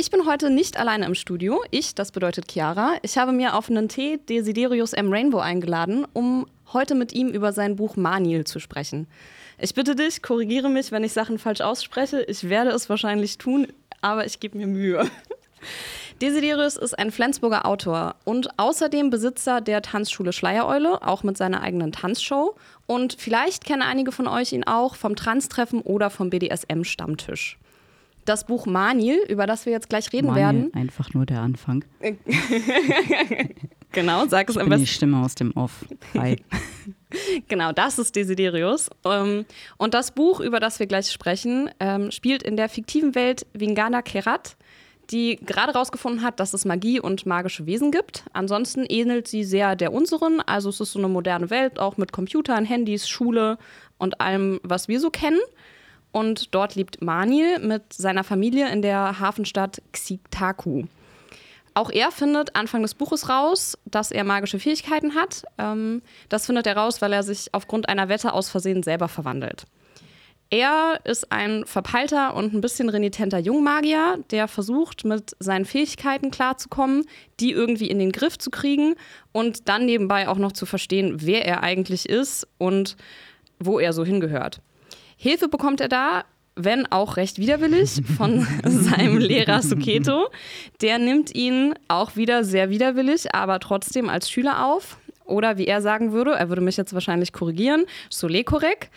Ich bin heute nicht alleine im Studio. Ich, das bedeutet Chiara. Ich habe mir auf einen Tee Desiderius M. Rainbow eingeladen, um heute mit ihm über sein Buch Manil zu sprechen. Ich bitte dich, korrigiere mich, wenn ich Sachen falsch ausspreche. Ich werde es wahrscheinlich tun, aber ich gebe mir Mühe. Desiderius ist ein Flensburger Autor und außerdem Besitzer der Tanzschule Schleiereule, auch mit seiner eigenen Tanzshow. Und vielleicht kennen einige von euch ihn auch vom Trans-Treffen oder vom BDSM-Stammtisch das Buch Manil, über das wir jetzt gleich reden Manil, werden. Einfach nur der Anfang. genau, sag es ich am besten. die Stimme aus dem Off. Hi. genau, das ist Desiderius. Ähm, und das Buch, über das wir gleich sprechen, ähm, spielt in der fiktiven Welt Vingana Kerat, die gerade herausgefunden hat, dass es Magie und magische Wesen gibt. Ansonsten ähnelt sie sehr der unseren. Also es ist so eine moderne Welt, auch mit Computern, Handys, Schule und allem, was wir so kennen. Und dort lebt Manil mit seiner Familie in der Hafenstadt Xiktaku. Auch er findet Anfang des Buches raus, dass er magische Fähigkeiten hat. Ähm, das findet er raus, weil er sich aufgrund einer Wette aus Versehen selber verwandelt. Er ist ein verpeilter und ein bisschen renitenter Jungmagier, der versucht, mit seinen Fähigkeiten klarzukommen, die irgendwie in den Griff zu kriegen und dann nebenbei auch noch zu verstehen, wer er eigentlich ist und wo er so hingehört. Hilfe bekommt er da, wenn auch recht widerwillig, von seinem Lehrer Suketo. Der nimmt ihn auch wieder sehr widerwillig, aber trotzdem als Schüler auf. Oder wie er sagen würde, er würde mich jetzt wahrscheinlich korrigieren, Solekorek.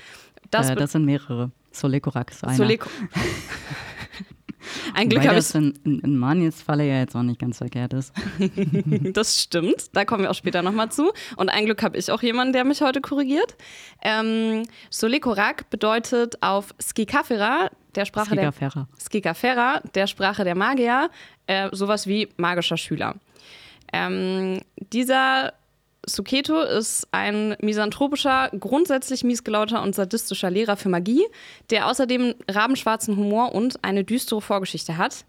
Das, äh, das sind mehrere. Solekorak ist einer. Soleko Ein Glück habe ich. Das in, in, in Manils Falle ja jetzt auch nicht ganz verkehrt ist. das stimmt. Da kommen wir auch später nochmal zu. Und ein Glück habe ich auch jemanden, der mich heute korrigiert. Ähm, Solekorak bedeutet auf Skikafera, der Sprache Skikafera. der Skikafera, der Sprache der Magier, äh, sowas wie magischer Schüler. Ähm, dieser Suketo ist ein misanthropischer, grundsätzlich miesgelauter und sadistischer Lehrer für Magie, der außerdem rabenschwarzen Humor und eine düstere Vorgeschichte hat.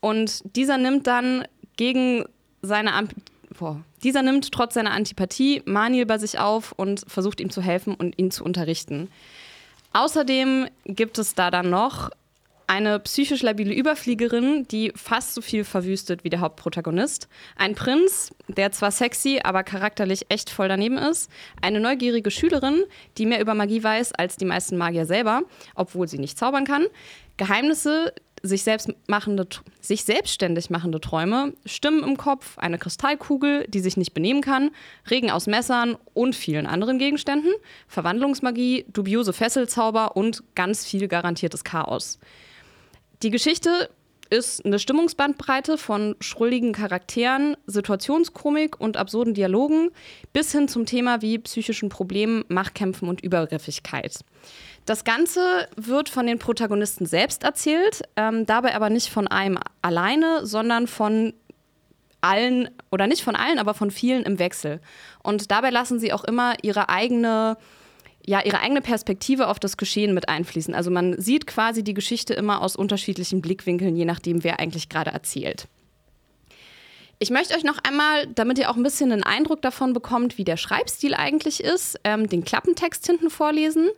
Und dieser nimmt dann gegen seine Amp Boah. Dieser nimmt trotz seiner Antipathie Manil bei sich auf und versucht ihm zu helfen und ihn zu unterrichten. Außerdem gibt es da dann noch eine psychisch labile Überfliegerin, die fast so viel verwüstet wie der Hauptprotagonist. Ein Prinz, der zwar sexy, aber charakterlich echt voll daneben ist. Eine neugierige Schülerin, die mehr über Magie weiß als die meisten Magier selber, obwohl sie nicht zaubern kann. Geheimnisse, sich, selbst machende, sich selbstständig machende Träume, Stimmen im Kopf, eine Kristallkugel, die sich nicht benehmen kann, Regen aus Messern und vielen anderen Gegenständen, Verwandlungsmagie, dubiose Fesselzauber und ganz viel garantiertes Chaos. Die Geschichte ist eine Stimmungsbandbreite von schrulligen Charakteren, Situationskomik und absurden Dialogen bis hin zum Thema wie psychischen Problemen, Machtkämpfen und Übergriffigkeit. Das Ganze wird von den Protagonisten selbst erzählt, ähm, dabei aber nicht von einem alleine, sondern von allen, oder nicht von allen, aber von vielen im Wechsel. Und dabei lassen sie auch immer ihre eigene ja, ihre eigene Perspektive auf das Geschehen mit einfließen. Also man sieht quasi die Geschichte immer aus unterschiedlichen Blickwinkeln, je nachdem, wer eigentlich gerade erzählt. Ich möchte euch noch einmal, damit ihr auch ein bisschen einen Eindruck davon bekommt, wie der Schreibstil eigentlich ist, ähm, den Klappentext hinten vorlesen.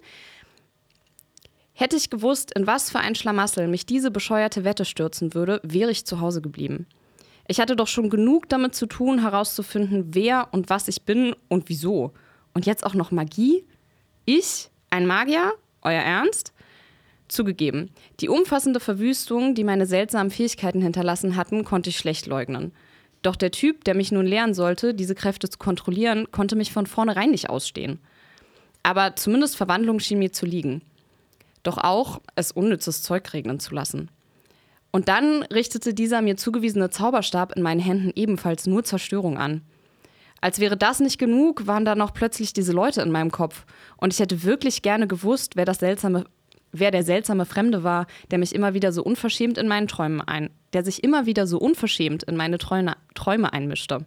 Hätte ich gewusst, in was für ein Schlamassel mich diese bescheuerte Wette stürzen würde, wäre ich zu Hause geblieben. Ich hatte doch schon genug damit zu tun, herauszufinden, wer und was ich bin und wieso. Und jetzt auch noch Magie? Ich, ein Magier, euer Ernst? Zugegeben, die umfassende Verwüstung, die meine seltsamen Fähigkeiten hinterlassen hatten, konnte ich schlecht leugnen. Doch der Typ, der mich nun lernen sollte, diese Kräfte zu kontrollieren, konnte mich von vornherein nicht ausstehen. Aber zumindest Verwandlung schien mir zu liegen. Doch auch, es unnützes Zeug regnen zu lassen. Und dann richtete dieser mir zugewiesene Zauberstab in meinen Händen ebenfalls nur Zerstörung an. Als wäre das nicht genug, waren da noch plötzlich diese Leute in meinem Kopf. Und ich hätte wirklich gerne gewusst, wer das seltsame, wer der seltsame Fremde war, der mich immer wieder so unverschämt in meinen Träumen ein, der sich immer wieder so unverschämt in meine Träume, Träume einmischte.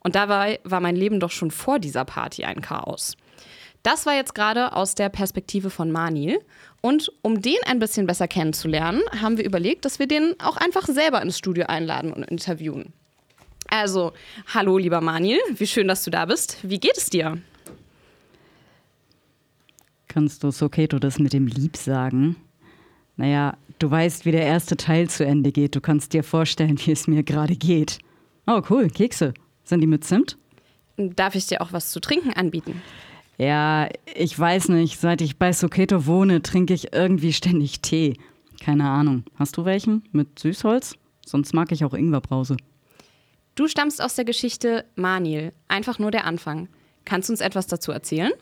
Und dabei war mein Leben doch schon vor dieser Party ein Chaos. Das war jetzt gerade aus der Perspektive von Manil. Und um den ein bisschen besser kennenzulernen, haben wir überlegt, dass wir den auch einfach selber ins Studio einladen und interviewen. Also, hallo lieber Manil, wie schön, dass du da bist. Wie geht es dir? Kannst du Soketo das mit dem Lieb sagen? Naja, Du weißt, wie der erste Teil zu Ende geht. Du kannst dir vorstellen, wie es mir gerade geht. Oh, cool, Kekse. Sind die mit Zimt? Darf ich dir auch was zu trinken anbieten? Ja, ich weiß nicht. Seit ich bei Soketo wohne, trinke ich irgendwie ständig Tee. Keine Ahnung. Hast du welchen? Mit Süßholz? Sonst mag ich auch Ingwerbrause. Du stammst aus der Geschichte Manil. Einfach nur der Anfang. Kannst du uns etwas dazu erzählen?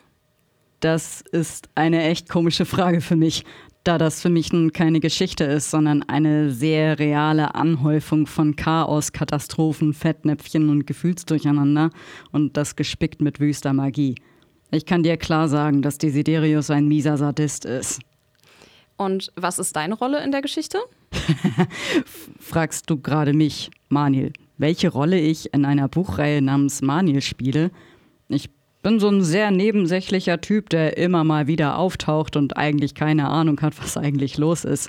Das ist eine echt komische Frage für mich, da das für mich nun keine Geschichte ist, sondern eine sehr reale Anhäufung von Chaos, Katastrophen, Fettnäpfchen und Gefühlsdurcheinander und das gespickt mit wüster Magie. Ich kann dir klar sagen, dass Desiderius ein mieser Sadist ist. Und was ist deine Rolle in der Geschichte? Fragst du gerade mich, Manil, welche Rolle ich in einer Buchreihe namens Manil spiele? Ich bin so ein sehr nebensächlicher Typ, der immer mal wieder auftaucht und eigentlich keine Ahnung hat, was eigentlich los ist.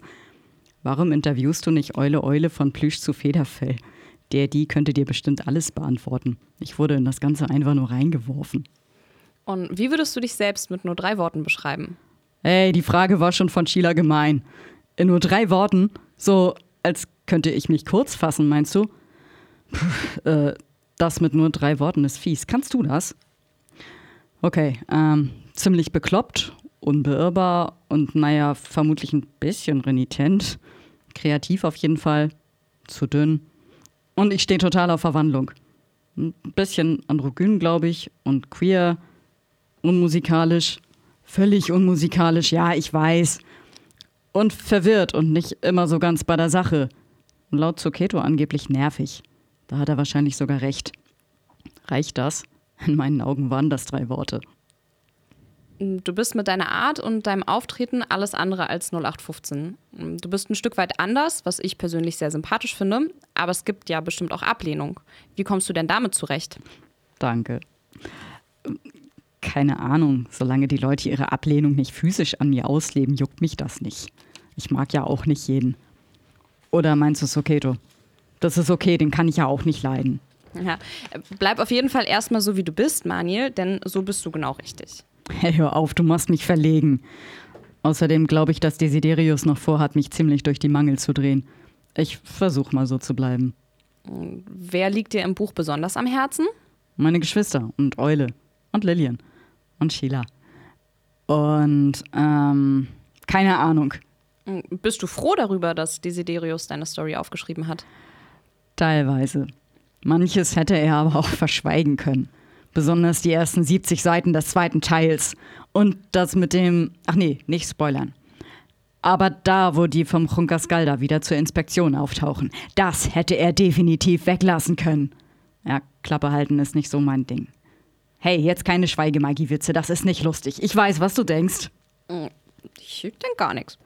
Warum interviewst du nicht Eule Eule von Plüsch zu Federfell? Der, die könnte dir bestimmt alles beantworten. Ich wurde in das Ganze einfach nur reingeworfen. Und wie würdest du dich selbst mit nur drei Worten beschreiben? Ey, die Frage war schon von Sheila gemein. In nur drei Worten? So, als könnte ich mich kurz fassen, meinst du? Äh, das mit nur drei Worten ist fies. Kannst du das? Okay, ähm, ziemlich bekloppt, unbeirrbar und naja, vermutlich ein bisschen renitent. Kreativ auf jeden Fall. Zu dünn. Und ich stehe total auf Verwandlung. Ein bisschen androgyn, glaube ich, und queer unmusikalisch, völlig unmusikalisch, ja, ich weiß. Und verwirrt und nicht immer so ganz bei der Sache. Laut Zuccheto angeblich nervig. Da hat er wahrscheinlich sogar recht. Reicht das? In meinen Augen waren das drei Worte. Du bist mit deiner Art und deinem Auftreten alles andere als 0815. Du bist ein Stück weit anders, was ich persönlich sehr sympathisch finde, aber es gibt ja bestimmt auch Ablehnung. Wie kommst du denn damit zurecht? Danke keine Ahnung, solange die Leute ihre Ablehnung nicht physisch an mir ausleben, juckt mich das nicht. Ich mag ja auch nicht jeden. Oder meinst du es okay, du? Das ist okay, den kann ich ja auch nicht leiden. Ja, bleib auf jeden Fall erstmal so, wie du bist, Maniel, denn so bist du genau richtig. Hey, hör auf, du machst mich verlegen. Außerdem glaube ich, dass Desiderius noch vorhat, mich ziemlich durch die Mangel zu drehen. Ich versuche mal so zu bleiben. Wer liegt dir im Buch besonders am Herzen? Meine Geschwister und Eule und Lillian und Sheila. Und ähm, keine Ahnung. Bist du froh darüber, dass Desiderius deine Story aufgeschrieben hat? Teilweise. Manches hätte er aber auch verschweigen können. Besonders die ersten 70 Seiten des zweiten Teils. Und das mit dem. Ach nee, nicht spoilern. Aber da, wo die vom Chunkaskalda wieder zur Inspektion auftauchen, das hätte er definitiv weglassen können. Ja, Klappe halten ist nicht so mein Ding. Hey, jetzt keine Schweigemagie-Witze, das ist nicht lustig. Ich weiß, was du denkst. Ich denke gar nichts.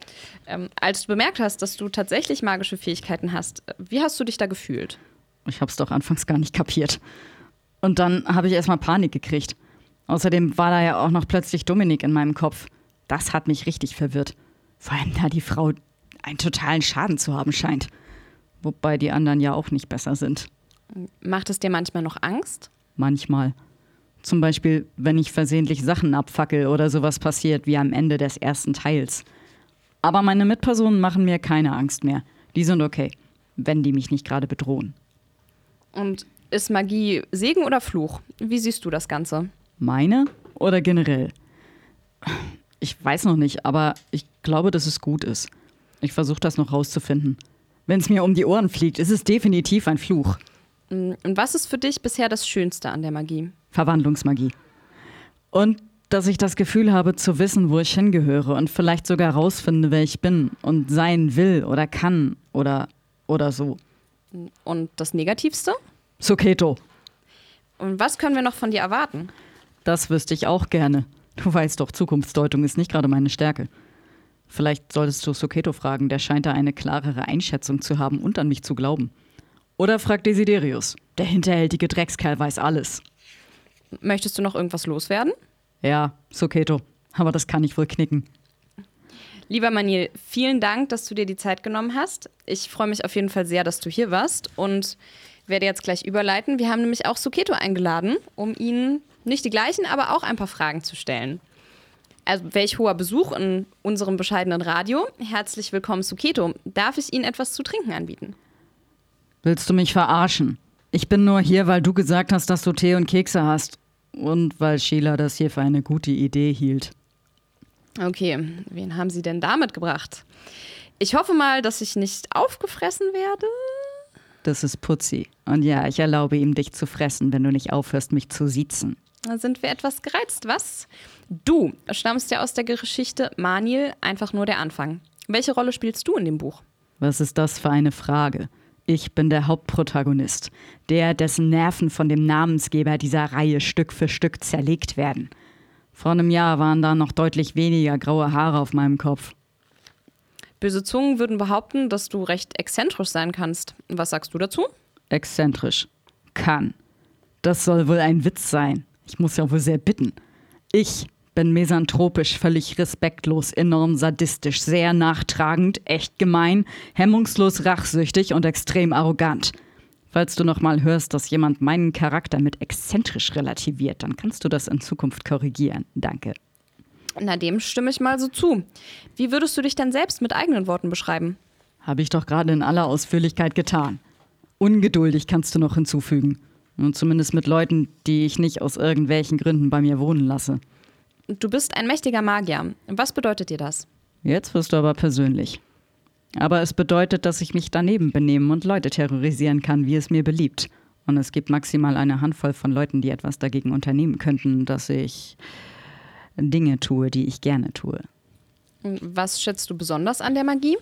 Ähm, als du bemerkt hast, dass du tatsächlich magische Fähigkeiten hast, wie hast du dich da gefühlt? Ich hab's doch anfangs gar nicht kapiert. Und dann habe ich erstmal Panik gekriegt. Außerdem war da ja auch noch plötzlich Dominik in meinem Kopf. Das hat mich richtig verwirrt. Vor allem, da die Frau einen totalen Schaden zu haben scheint. Wobei die anderen ja auch nicht besser sind. Macht es dir manchmal noch Angst? Manchmal. Zum Beispiel, wenn ich versehentlich Sachen abfackel oder sowas passiert wie am Ende des ersten Teils. Aber meine Mitpersonen machen mir keine Angst mehr. Die sind okay, wenn die mich nicht gerade bedrohen. Und ist Magie Segen oder Fluch? Wie siehst du das Ganze? Meine oder generell? Ich weiß noch nicht, aber ich glaube, dass es gut ist. Ich versuche das noch rauszufinden. Wenn es mir um die Ohren fliegt, ist es definitiv ein Fluch. Und was ist für dich bisher das Schönste an der Magie? Verwandlungsmagie. Und dass ich das Gefühl habe zu wissen, wo ich hingehöre und vielleicht sogar rausfinde, wer ich bin und sein will oder kann oder, oder so. Und das Negativste? Soketo. Und was können wir noch von dir erwarten? Das wüsste ich auch gerne. Du weißt doch, Zukunftsdeutung ist nicht gerade meine Stärke. Vielleicht solltest du Soketo fragen, der scheint da eine klarere Einschätzung zu haben und an mich zu glauben. Oder frag Desiderius. Der hinterhältige Dreckskerl weiß alles. Möchtest du noch irgendwas loswerden? Ja, Soketo. Aber das kann ich wohl knicken. Lieber Manil, vielen Dank, dass du dir die Zeit genommen hast. Ich freue mich auf jeden Fall sehr, dass du hier warst und werde jetzt gleich überleiten. Wir haben nämlich auch Suketo eingeladen, um ihn nicht die gleichen, aber auch ein paar Fragen zu stellen. Also, welch hoher Besuch in unserem bescheidenen Radio. Herzlich willkommen zu Keto. Darf ich Ihnen etwas zu trinken anbieten? Willst du mich verarschen? Ich bin nur hier, weil du gesagt hast, dass du Tee und Kekse hast. Und weil Sheila das hier für eine gute Idee hielt. Okay, wen haben Sie denn da mitgebracht? Ich hoffe mal, dass ich nicht aufgefressen werde. Das ist Putzi. Und ja, ich erlaube ihm, dich zu fressen, wenn du nicht aufhörst, mich zu siezen. Da sind wir etwas gereizt, was? Du stammst ja aus der Geschichte Maniel, einfach nur der Anfang. Welche Rolle spielst du in dem Buch? Was ist das für eine Frage? Ich bin der Hauptprotagonist, der, dessen Nerven von dem Namensgeber dieser Reihe Stück für Stück zerlegt werden. Vor einem Jahr waren da noch deutlich weniger graue Haare auf meinem Kopf. Böse Zungen würden behaupten, dass du recht exzentrisch sein kannst. Was sagst du dazu? Exzentrisch. Kann. Das soll wohl ein Witz sein. Ich muss ja wohl sehr bitten. Ich bin mesanthropisch, völlig respektlos, enorm sadistisch, sehr nachtragend, echt gemein, hemmungslos rachsüchtig und extrem arrogant. Falls du noch mal hörst, dass jemand meinen Charakter mit exzentrisch relativiert, dann kannst du das in Zukunft korrigieren. Danke. Na, dem stimme ich mal so zu. Wie würdest du dich denn selbst mit eigenen Worten beschreiben? Habe ich doch gerade in aller Ausführlichkeit getan. Ungeduldig kannst du noch hinzufügen. Und zumindest mit Leuten, die ich nicht aus irgendwelchen Gründen bei mir wohnen lasse. Du bist ein mächtiger Magier. Was bedeutet dir das? Jetzt wirst du aber persönlich. Aber es bedeutet, dass ich mich daneben benehmen und Leute terrorisieren kann, wie es mir beliebt. Und es gibt maximal eine Handvoll von Leuten, die etwas dagegen unternehmen könnten, dass ich Dinge tue, die ich gerne tue. Was schätzt du besonders an der Magie?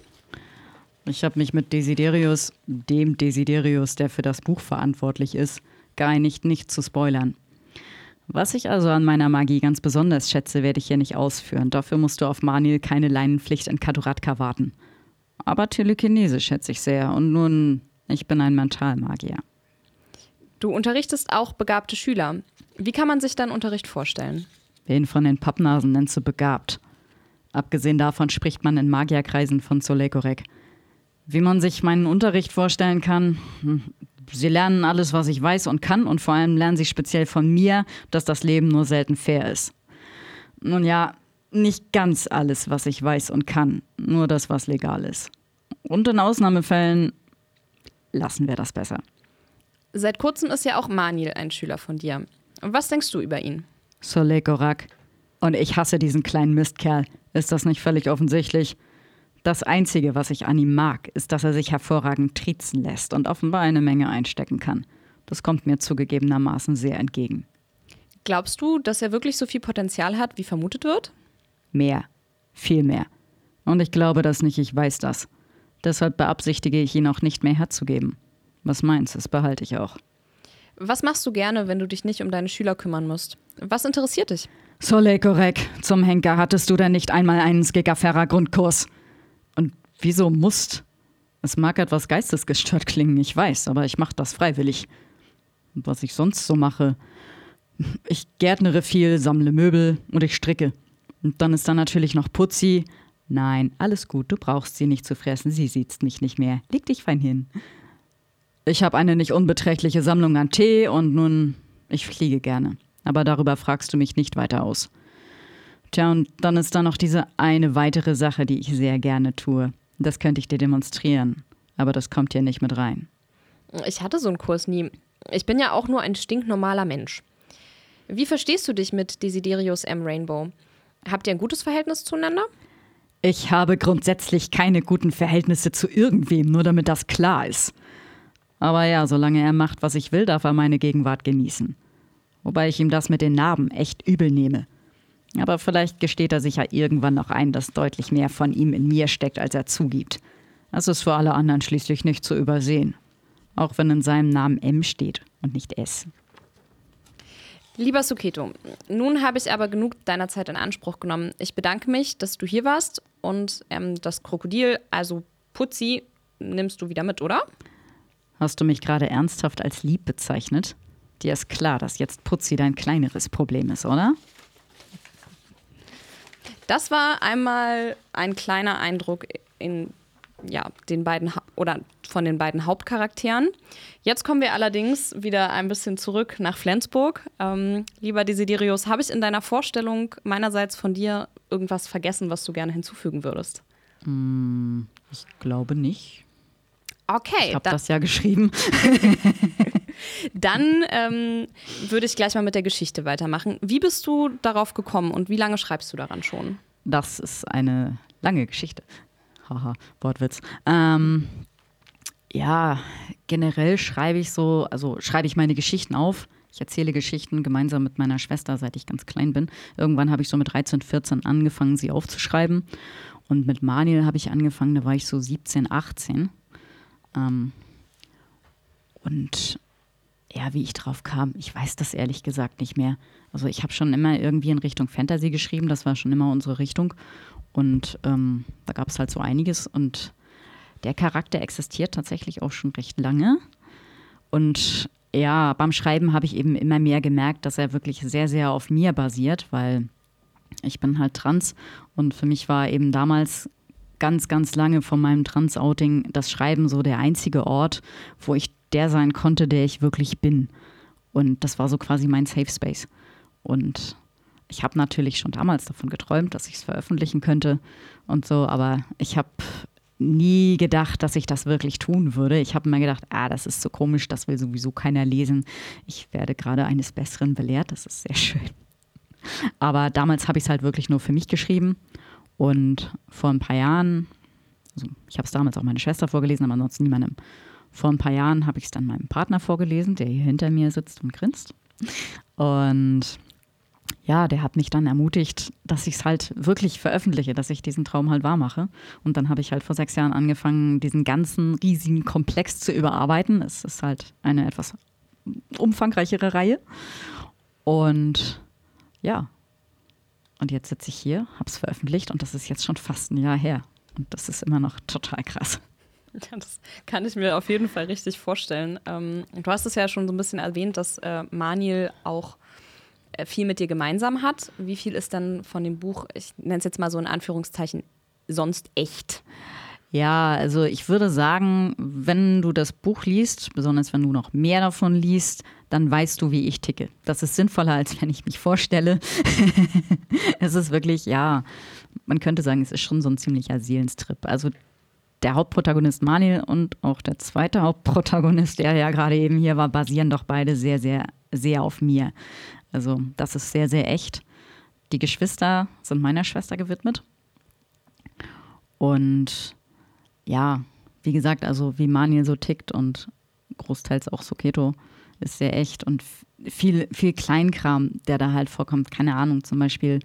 Ich habe mich mit Desiderius, dem Desiderius, der für das Buch verantwortlich ist, geeinigt, nicht zu spoilern. Was ich also an meiner Magie ganz besonders schätze, werde ich hier nicht ausführen. Dafür musst du auf Manil keine Leinenpflicht in Kaduratka warten. Aber Telekinese schätze ich sehr. Und nun, ich bin ein Mentalmagier. Du unterrichtest auch begabte Schüler. Wie kann man sich deinen Unterricht vorstellen? Wen von den Pappnasen nennst du begabt? Abgesehen davon spricht man in Magierkreisen von Solekorek. Wie man sich meinen Unterricht vorstellen kann, hm, Sie lernen alles, was ich weiß und kann, und vor allem lernen sie speziell von mir, dass das Leben nur selten fair ist. Nun ja, nicht ganz alles, was ich weiß und kann, nur das, was legal ist. Und in Ausnahmefällen lassen wir das besser. Seit kurzem ist ja auch Manil ein Schüler von dir. Was denkst du über ihn? Soleil Gorak. Und ich hasse diesen kleinen Mistkerl. Ist das nicht völlig offensichtlich? Das Einzige, was ich an ihm mag, ist, dass er sich hervorragend triezen lässt und offenbar eine Menge einstecken kann. Das kommt mir zugegebenermaßen sehr entgegen. Glaubst du, dass er wirklich so viel Potenzial hat, wie vermutet wird? Mehr. Viel mehr. Und ich glaube das nicht, ich weiß das. Deshalb beabsichtige ich ihn auch nicht mehr herzugeben. Was meins, das behalte ich auch. Was machst du gerne, wenn du dich nicht um deine Schüler kümmern musst? Was interessiert dich? Soleil korrekt. Zum Henker hattest du denn nicht einmal einen Skigaferra-Grundkurs? Wieso musst? Es mag etwas geistesgestört klingen, ich weiß, aber ich mache das freiwillig. Und was ich sonst so mache, ich gärtnere viel, sammle Möbel und ich stricke. Und dann ist da natürlich noch Putzi. Nein, alles gut, du brauchst sie nicht zu fressen, sie sieht mich nicht mehr. Leg dich fein hin. Ich habe eine nicht unbeträchtliche Sammlung an Tee und nun, ich fliege gerne. Aber darüber fragst du mich nicht weiter aus. Tja, und dann ist da noch diese eine weitere Sache, die ich sehr gerne tue. Das könnte ich dir demonstrieren, aber das kommt hier nicht mit rein. Ich hatte so einen Kurs nie. Ich bin ja auch nur ein stinknormaler Mensch. Wie verstehst du dich mit Desiderius M. Rainbow? Habt ihr ein gutes Verhältnis zueinander? Ich habe grundsätzlich keine guten Verhältnisse zu irgendwem, nur damit das klar ist. Aber ja, solange er macht, was ich will, darf er meine Gegenwart genießen. Wobei ich ihm das mit den Narben echt übel nehme. Aber vielleicht gesteht er sich ja irgendwann noch ein, dass deutlich mehr von ihm in mir steckt, als er zugibt. Das ist für alle anderen schließlich nicht zu übersehen. Auch wenn in seinem Namen M steht und nicht S. Lieber Suketo, nun habe ich aber genug deiner Zeit in Anspruch genommen. Ich bedanke mich, dass du hier warst und ähm, das Krokodil, also Putzi, nimmst du wieder mit, oder? Hast du mich gerade ernsthaft als lieb bezeichnet? Dir ist klar, dass jetzt Putzi dein kleineres Problem ist, oder? Das war einmal ein kleiner Eindruck in ja, den beiden oder von den beiden Hauptcharakteren. Jetzt kommen wir allerdings wieder ein bisschen zurück nach Flensburg. Ähm, lieber Desiderius, habe ich in deiner Vorstellung meinerseits von dir irgendwas vergessen, was du gerne hinzufügen würdest? Ich glaube nicht. Okay, Ich habe das ja geschrieben. dann ähm, würde ich gleich mal mit der Geschichte weitermachen. Wie bist du darauf gekommen und wie lange schreibst du daran schon? Das ist eine lange Geschichte. Haha, Wortwitz. Ähm, ja, generell schreibe ich so, also schreibe ich meine Geschichten auf. Ich erzähle Geschichten gemeinsam mit meiner Schwester, seit ich ganz klein bin. Irgendwann habe ich so mit 13, 14 angefangen, sie aufzuschreiben. Und mit Manuel habe ich angefangen, da war ich so 17, 18. Ähm, und ja, wie ich drauf kam, ich weiß das ehrlich gesagt nicht mehr. Also ich habe schon immer irgendwie in Richtung Fantasy geschrieben, das war schon immer unsere Richtung. Und ähm, da gab es halt so einiges. Und der Charakter existiert tatsächlich auch schon recht lange. Und ja, beim Schreiben habe ich eben immer mehr gemerkt, dass er wirklich sehr, sehr auf mir basiert, weil ich bin halt trans und für mich war eben damals ganz, ganz lange vor meinem Trans-Outing das Schreiben so der einzige Ort, wo ich der sein konnte, der ich wirklich bin. Und das war so quasi mein Safe Space. Und ich habe natürlich schon damals davon geträumt, dass ich es veröffentlichen könnte und so, aber ich habe nie gedacht, dass ich das wirklich tun würde. Ich habe immer gedacht, ah, das ist so komisch, das will sowieso keiner lesen. Ich werde gerade eines Besseren belehrt, das ist sehr schön. Aber damals habe ich es halt wirklich nur für mich geschrieben. Und vor ein paar Jahren, also ich habe es damals auch meiner Schwester vorgelesen, aber ansonsten niemandem. Vor ein paar Jahren habe ich es dann meinem Partner vorgelesen, der hier hinter mir sitzt und grinst. Und ja, der hat mich dann ermutigt, dass ich es halt wirklich veröffentliche, dass ich diesen Traum halt wahr mache. Und dann habe ich halt vor sechs Jahren angefangen, diesen ganzen riesigen Komplex zu überarbeiten. Es ist halt eine etwas umfangreichere Reihe. Und ja, und jetzt sitze ich hier, habe es veröffentlicht und das ist jetzt schon fast ein Jahr her. Und das ist immer noch total krass. Ja, das kann ich mir auf jeden Fall richtig vorstellen. Ähm, du hast es ja schon so ein bisschen erwähnt, dass äh, Maniel auch äh, viel mit dir gemeinsam hat. Wie viel ist dann von dem Buch, ich nenne es jetzt mal so in Anführungszeichen, sonst echt? Ja, also ich würde sagen, wenn du das Buch liest, besonders wenn du noch mehr davon liest, dann weißt du, wie ich ticke. Das ist sinnvoller, als wenn ich mich vorstelle. es ist wirklich, ja, man könnte sagen, es ist schon so ein ziemlicher Seelenstrip. Also der Hauptprotagonist Manuel und auch der zweite Hauptprotagonist, der ja gerade eben hier war, basieren doch beide sehr, sehr, sehr auf mir. Also das ist sehr, sehr echt. Die Geschwister sind meiner Schwester gewidmet. Und ja, wie gesagt, also wie Manuel so tickt und großteils auch Soketo ist sehr echt und viel, viel Kleinkram, der da halt vorkommt. Keine Ahnung, zum Beispiel,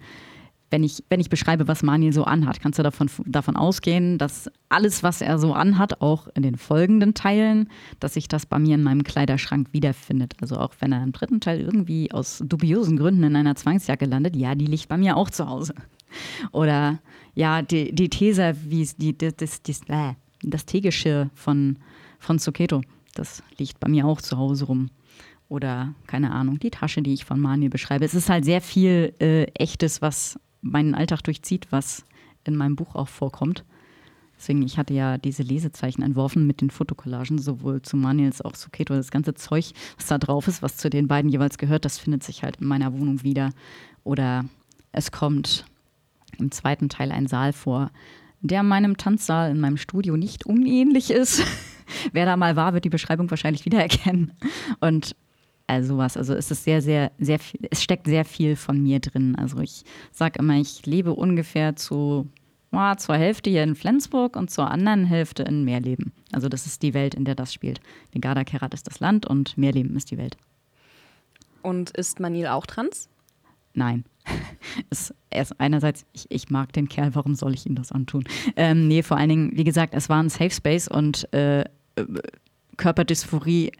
wenn ich, wenn ich beschreibe, was Manuel so anhat, kannst du davon, davon ausgehen, dass alles, was er so anhat, auch in den folgenden Teilen, dass sich das bei mir in meinem Kleiderschrank wiederfindet. Also auch wenn er im dritten Teil irgendwie aus dubiosen Gründen in einer Zwangsjacke landet, ja, die liegt bei mir auch zu Hause. Oder ja, die, die These, wie die, das, das, das, äh, das Teegeschirr von, von Soketo, das liegt bei mir auch zu Hause rum. Oder, keine Ahnung, die Tasche, die ich von Manuel beschreibe. Es ist halt sehr viel äh, Echtes, was meinen Alltag durchzieht, was in meinem Buch auch vorkommt. Deswegen, ich hatte ja diese Lesezeichen entworfen mit den Fotokollagen, sowohl zu Manuel als auch zu Keto. Das ganze Zeug, was da drauf ist, was zu den beiden jeweils gehört, das findet sich halt in meiner Wohnung wieder. Oder es kommt im zweiten Teil ein Saal vor, der meinem Tanzsaal in meinem Studio nicht unähnlich ist. Wer da mal war, wird die Beschreibung wahrscheinlich wiedererkennen. Und also sowas. Also es ist sehr, sehr, sehr viel, es steckt sehr viel von mir drin. Also ich sage immer, ich lebe ungefähr zu oh, zur Hälfte hier in Flensburg und zur anderen Hälfte in Meerleben. Also das ist die Welt, in der das spielt. Negada Kerat ist das Land und Meerleben ist die Welt. Und ist Manil auch trans? Nein. es, ist einerseits, ich, ich, mag den Kerl, warum soll ich ihm das antun? Ähm, nee, vor allen Dingen, wie gesagt, es war ein Safe Space und äh, Körperdysphorie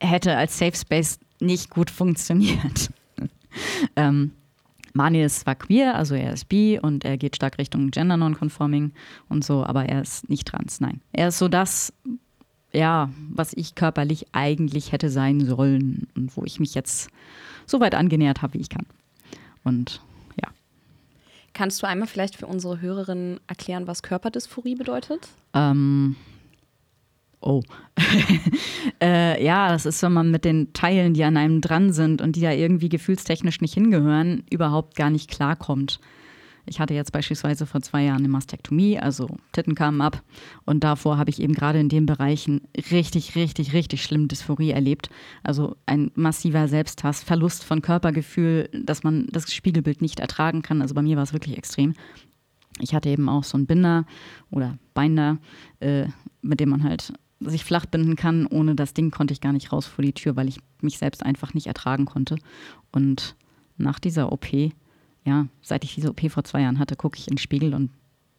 hätte als Safe Space nicht gut funktioniert. ähm, Mani ist zwar queer, also er ist bi und er geht stark Richtung Gender Nonconforming und so, aber er ist nicht trans, nein. Er ist so das, ja, was ich körperlich eigentlich hätte sein sollen und wo ich mich jetzt so weit angenähert habe, wie ich kann. Und ja. Kannst du einmal vielleicht für unsere Hörerinnen erklären, was Körperdysphorie bedeutet? Ähm, oh. äh, ja, das ist, wenn man mit den Teilen, die an einem dran sind und die da irgendwie gefühlstechnisch nicht hingehören, überhaupt gar nicht klarkommt. Ich hatte jetzt beispielsweise vor zwei Jahren eine Mastektomie, also Titten kamen ab. Und davor habe ich eben gerade in den Bereichen richtig, richtig, richtig schlimm Dysphorie erlebt. Also ein massiver Selbsthass, Verlust von Körpergefühl, dass man das Spiegelbild nicht ertragen kann. Also bei mir war es wirklich extrem. Ich hatte eben auch so einen Binder oder Binder, äh, mit dem man halt sich flach binden kann. Ohne das Ding konnte ich gar nicht raus vor die Tür, weil ich mich selbst einfach nicht ertragen konnte. Und nach dieser OP ja, seit ich diese OP vor zwei Jahren hatte, gucke ich in den Spiegel und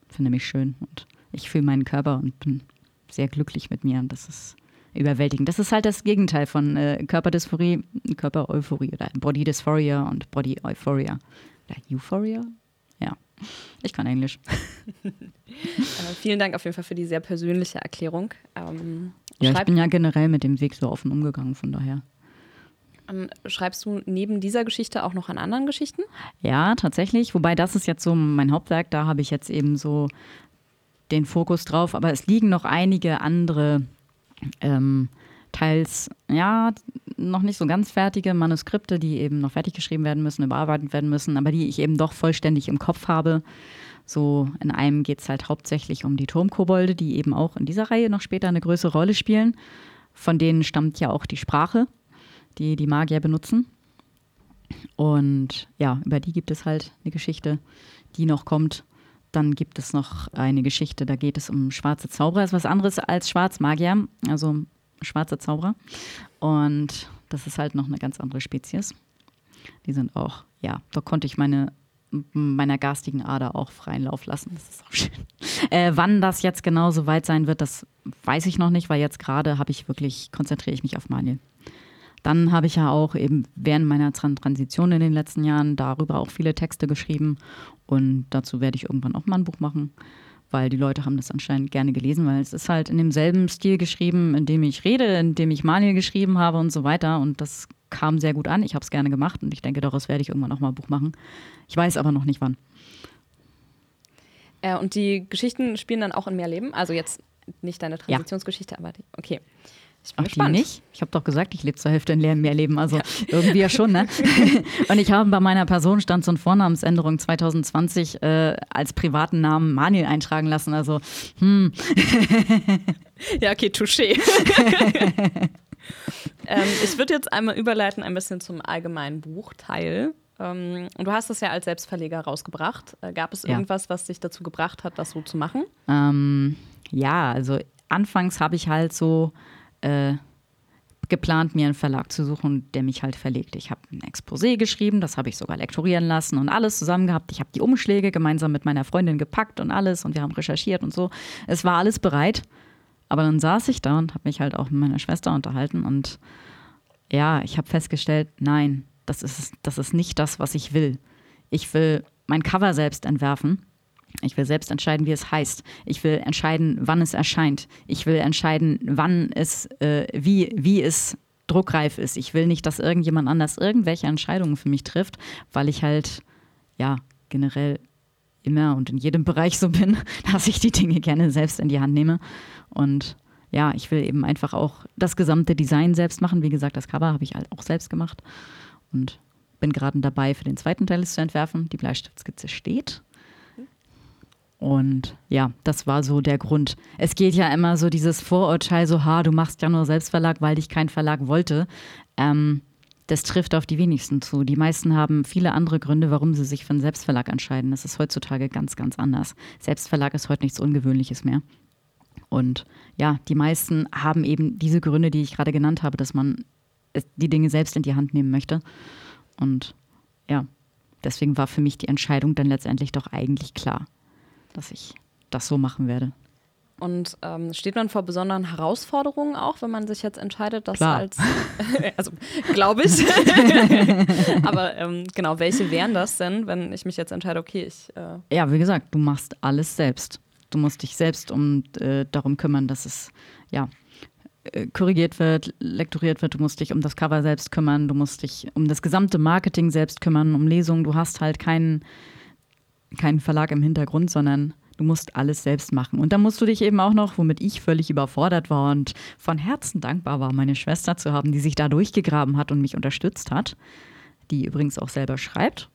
finde mich schön. Und ich fühle meinen Körper und bin sehr glücklich mit mir. Und das ist überwältigend. Das ist halt das Gegenteil von äh, Körperdysphorie, Körpereuphorie oder Body Dysphoria und Body Euphoria. Oder Euphoria? Ich kann Englisch. äh, vielen Dank auf jeden Fall für die sehr persönliche Erklärung. Ähm, ja, ich bin ja generell mit dem Weg so offen umgegangen, von daher. Ähm, schreibst du neben dieser Geschichte auch noch an anderen Geschichten? Ja, tatsächlich. Wobei das ist jetzt so mein Hauptwerk. Da habe ich jetzt eben so den Fokus drauf. Aber es liegen noch einige andere, ähm, teils, ja, noch nicht so ganz fertige Manuskripte, die eben noch fertig geschrieben werden müssen, überarbeitet werden müssen, aber die ich eben doch vollständig im Kopf habe. So in einem geht es halt hauptsächlich um die Turmkobolde, die eben auch in dieser Reihe noch später eine größere Rolle spielen. Von denen stammt ja auch die Sprache die die Magier benutzen. Und ja, über die gibt es halt eine Geschichte, die noch kommt. Dann gibt es noch eine Geschichte, da geht es um schwarze Zauberer. Das ist was anderes als Schwarzmagier, also schwarze Zauberer. Und das ist halt noch eine ganz andere Spezies. Die sind auch, ja, da konnte ich meine meiner garstigen Ader auch freien Lauf lassen. Das ist auch schön. Äh, wann das jetzt genau so weit sein wird, das weiß ich noch nicht, weil jetzt gerade habe ich wirklich, konzentriere ich mich auf Maniel. Dann habe ich ja auch eben während meiner Transition in den letzten Jahren darüber auch viele Texte geschrieben. Und dazu werde ich irgendwann auch mal ein Buch machen, weil die Leute haben das anscheinend gerne gelesen, weil es ist halt in demselben Stil geschrieben, in dem ich rede, in dem ich Manuel geschrieben habe und so weiter. Und das kam sehr gut an. Ich habe es gerne gemacht und ich denke, daraus werde ich irgendwann auch mal ein Buch machen. Ich weiß aber noch nicht wann. Äh, und die Geschichten spielen dann auch in mehr Leben? Also jetzt nicht deine Transitionsgeschichte, ja. aber die, okay. Ich bin Ach, gespannt. die nicht? Ich habe doch gesagt, ich lebe zur Hälfte in mehr Leben. Also ja. irgendwie ja schon, ne? und ich habe bei meiner Personenstands- und Vornamensänderung 2020 äh, als privaten Namen Manuel eintragen lassen. Also, hm. ja, okay, touché. ähm, ich würde jetzt einmal überleiten ein bisschen zum allgemeinen Buchteil. Ähm, und du hast das ja als Selbstverleger rausgebracht. Äh, gab es irgendwas, ja. was dich dazu gebracht hat, das so zu machen? Ähm, ja, also anfangs habe ich halt so äh, geplant, mir einen Verlag zu suchen, der mich halt verlegt. Ich habe ein Exposé geschrieben, das habe ich sogar lektorieren lassen und alles zusammen gehabt. Ich habe die Umschläge gemeinsam mit meiner Freundin gepackt und alles und wir haben recherchiert und so. Es war alles bereit. Aber dann saß ich da und habe mich halt auch mit meiner Schwester unterhalten und ja, ich habe festgestellt, nein, das ist, das ist nicht das, was ich will. Ich will mein Cover selbst entwerfen ich will selbst entscheiden, wie es heißt. Ich will entscheiden, wann es erscheint. Ich will entscheiden, wann es, äh, wie, wie es druckreif ist. Ich will nicht, dass irgendjemand anders irgendwelche Entscheidungen für mich trifft, weil ich halt, ja, generell immer und in jedem Bereich so bin, dass ich die Dinge gerne selbst in die Hand nehme. Und ja, ich will eben einfach auch das gesamte Design selbst machen. Wie gesagt, das Cover habe ich halt auch selbst gemacht. Und bin gerade dabei, für den zweiten Teil es zu entwerfen. Die Bleistiftskizze steht. Und ja, das war so der Grund. Es geht ja immer so dieses Vorurteil, so, ha, du machst ja nur Selbstverlag, weil dich kein Verlag wollte. Ähm, das trifft auf die wenigsten zu. Die meisten haben viele andere Gründe, warum sie sich für einen Selbstverlag entscheiden. Das ist heutzutage ganz, ganz anders. Selbstverlag ist heute nichts Ungewöhnliches mehr. Und ja, die meisten haben eben diese Gründe, die ich gerade genannt habe, dass man die Dinge selbst in die Hand nehmen möchte. Und ja, deswegen war für mich die Entscheidung dann letztendlich doch eigentlich klar dass ich das so machen werde. Und ähm, steht man vor besonderen Herausforderungen auch, wenn man sich jetzt entscheidet, das Klar. als, also glaube ich. Aber ähm, genau, welche wären das denn, wenn ich mich jetzt entscheide, okay, ich. Äh ja, wie gesagt, du machst alles selbst. Du musst dich selbst um äh, darum kümmern, dass es ja äh, korrigiert wird, lektoriert wird. Du musst dich um das Cover selbst kümmern. Du musst dich um das gesamte Marketing selbst kümmern, um Lesungen. Du hast halt keinen keinen Verlag im Hintergrund, sondern du musst alles selbst machen. Und da musst du dich eben auch noch, womit ich völlig überfordert war und von Herzen dankbar war, meine Schwester zu haben, die sich da durchgegraben hat und mich unterstützt hat, die übrigens auch selber schreibt.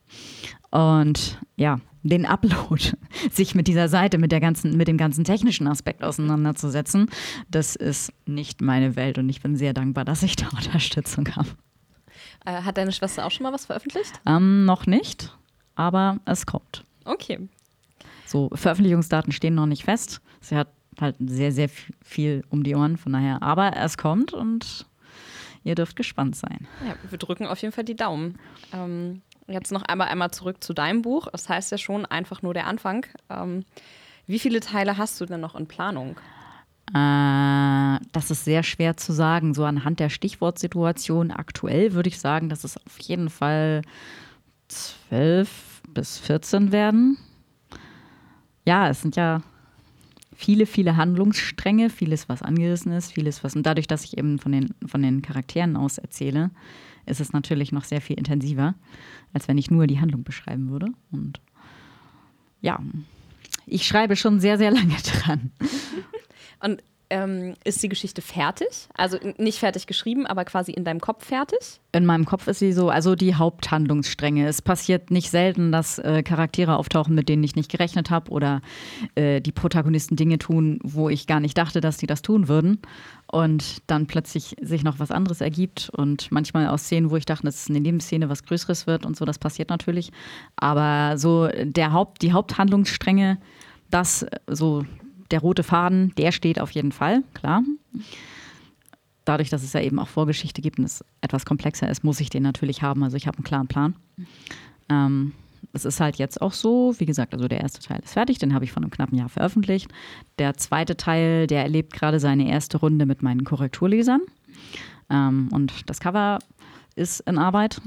Und ja, den Upload, sich mit dieser Seite, mit, der ganzen, mit dem ganzen technischen Aspekt auseinanderzusetzen, das ist nicht meine Welt und ich bin sehr dankbar, dass ich da Unterstützung habe. Äh, hat deine Schwester auch schon mal was veröffentlicht? Ähm, noch nicht, aber es kommt. Okay. So, Veröffentlichungsdaten stehen noch nicht fest. Sie hat halt sehr, sehr viel um die Ohren, von daher. Aber es kommt und ihr dürft gespannt sein. Ja, wir drücken auf jeden Fall die Daumen. Ähm, jetzt noch einmal, einmal zurück zu deinem Buch. Das heißt ja schon einfach nur der Anfang. Ähm, wie viele Teile hast du denn noch in Planung? Äh, das ist sehr schwer zu sagen. So anhand der Stichwortsituation aktuell würde ich sagen, dass es auf jeden Fall zwölf bis 14 werden. Ja, es sind ja viele, viele Handlungsstränge, vieles, was angerissen ist, vieles, was. Und dadurch, dass ich eben von den, von den Charakteren aus erzähle, ist es natürlich noch sehr viel intensiver, als wenn ich nur die Handlung beschreiben würde. Und ja, ich schreibe schon sehr, sehr lange dran. Und ähm, ist die Geschichte fertig? Also nicht fertig geschrieben, aber quasi in deinem Kopf fertig? In meinem Kopf ist sie so, also die Haupthandlungsstränge. Es passiert nicht selten, dass äh, Charaktere auftauchen, mit denen ich nicht gerechnet habe oder äh, die Protagonisten Dinge tun, wo ich gar nicht dachte, dass sie das tun würden. Und dann plötzlich sich noch was anderes ergibt und manchmal aus Szenen, wo ich dachte, dass es eine Nebenszene was Größeres wird und so, das passiert natürlich. Aber so der Haupt, die Haupthandlungsstränge, das so der rote Faden, der steht auf jeden Fall, klar. Dadurch, dass es ja eben auch Vorgeschichte gibt und es etwas komplexer ist, muss ich den natürlich haben. Also ich habe einen klaren Plan. Ähm, es ist halt jetzt auch so, wie gesagt, also der erste Teil ist fertig, den habe ich vor einem knappen Jahr veröffentlicht. Der zweite Teil, der erlebt gerade seine erste Runde mit meinen Korrekturlesern. Ähm, und das Cover ist in Arbeit.